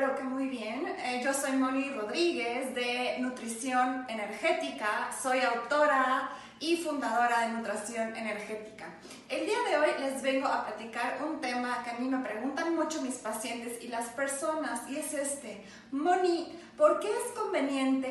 Espero que muy bien. Eh, yo soy Moni Rodríguez de Nutrición Energética. Soy autora y fundadora de Nutrición Energética. El día de hoy les vengo a platicar un tema que a mí me preguntan mucho mis pacientes y las personas y es este. Moni, ¿por qué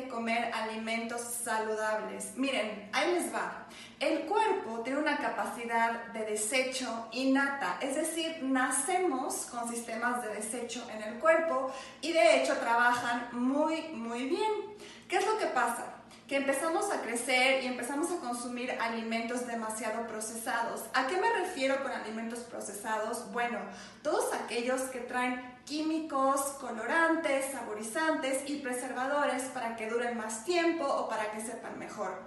comer alimentos saludables? Miren, ahí les va. El cuerpo tiene una capacidad de desecho innata, es decir, nacemos con sistemas de desecho en el cuerpo y de hecho trabajan muy, muy bien. ¿Qué es lo que pasa? que empezamos a crecer y empezamos a consumir alimentos demasiado procesados. ¿A qué me refiero con alimentos procesados? Bueno, todos aquellos que traen químicos, colorantes, saborizantes y preservadores para que duren más tiempo o para que sepan mejor.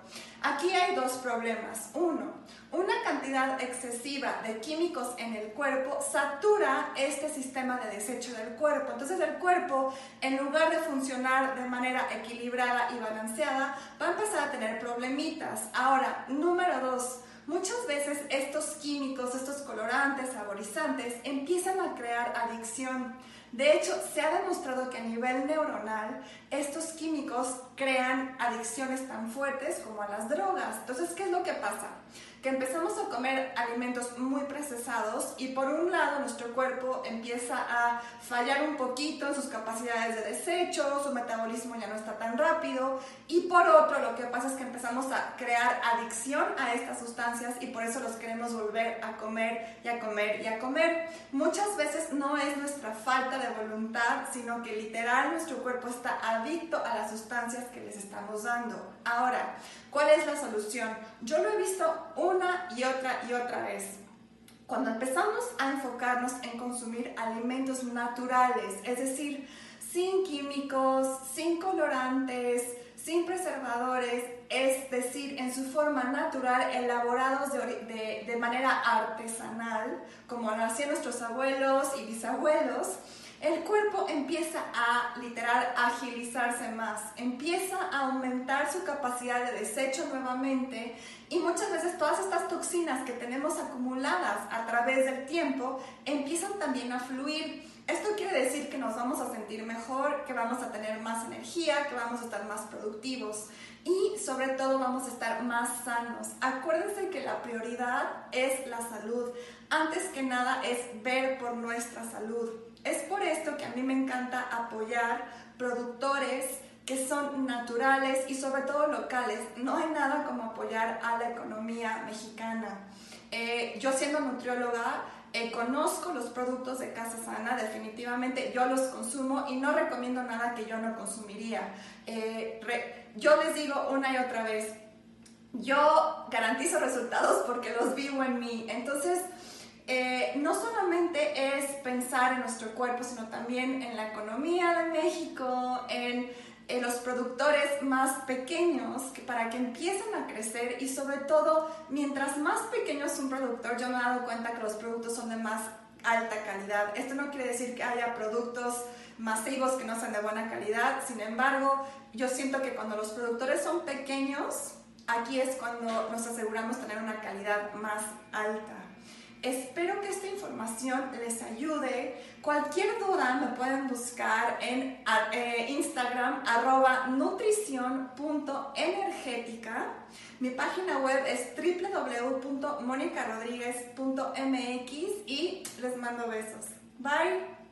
Aquí hay dos problemas. Uno, una cantidad excesiva de químicos en el cuerpo satura este sistema de desecho del cuerpo. Entonces el cuerpo, en lugar de funcionar de manera equilibrada y balanceada, va a empezar a tener problemitas. Ahora, número dos, Muchas veces estos químicos, colorantes, saborizantes, empiezan a crear adicción. De hecho, se ha demostrado que a nivel neuronal estos químicos crean adicciones tan fuertes como a las drogas. Entonces, ¿qué es lo que pasa? Que empezamos a comer alimentos muy procesados y por un lado nuestro cuerpo empieza a fallar un poquito en sus capacidades de desecho, su metabolismo ya no está tan rápido y por otro lo que pasa es que empezamos a crear adicción a estas sustancias y por eso los queremos volver a comer y a comer y a comer. Muchas veces no es nuestra falta de voluntad, sino que literal nuestro cuerpo está adicto a las sustancias que les estamos dando. Ahora, ¿cuál es la solución? Yo lo he visto una y otra y otra vez. Cuando empezamos a enfocarnos en consumir alimentos naturales, es decir, sin químicos, sin colorantes, sin preservadores, es decir, en su forma natural, elaborados de, de manera artesanal, como hacían nuestros abuelos y bisabuelos, el cuerpo empieza a literal agilizarse más, empieza a aumentar su capacidad de desecho nuevamente y muchas veces todas estas toxinas que tenemos acumuladas a través del tiempo empiezan también a fluir. Esto quiere decir que nos vamos a sentir mejor, que vamos a tener más energía, que vamos a estar más productivos y sobre todo vamos a estar más sanos. Acuérdense que la prioridad es la salud. Antes que nada es ver por nuestra salud. Es por esto que a mí me encanta apoyar productores que son naturales y sobre todo locales. No hay nada como apoyar a la economía mexicana. Eh, yo siendo nutrióloga, eh, conozco los productos de Casa Sana, definitivamente yo los consumo y no recomiendo nada que yo no consumiría. Eh, yo les digo una y otra vez, yo garantizo resultados porque los vivo en mí. Entonces, eh, no solamente es pensar en nuestro cuerpo, sino también en la economía de México, en, los productores más pequeños, que para que empiecen a crecer y sobre todo, mientras más pequeño es un productor, yo me he dado cuenta que los productos son de más alta calidad. Esto no quiere decir que haya productos masivos que no sean de buena calidad, sin embargo, yo siento que cuando los productores son pequeños, aquí es cuando nos aseguramos tener una calidad más alta. Espero que esta información les ayude. Cualquier duda me pueden buscar en eh, Instagram arroba nutrición.energética. Mi página web es www.monicarodríguez.mx y les mando besos. Bye.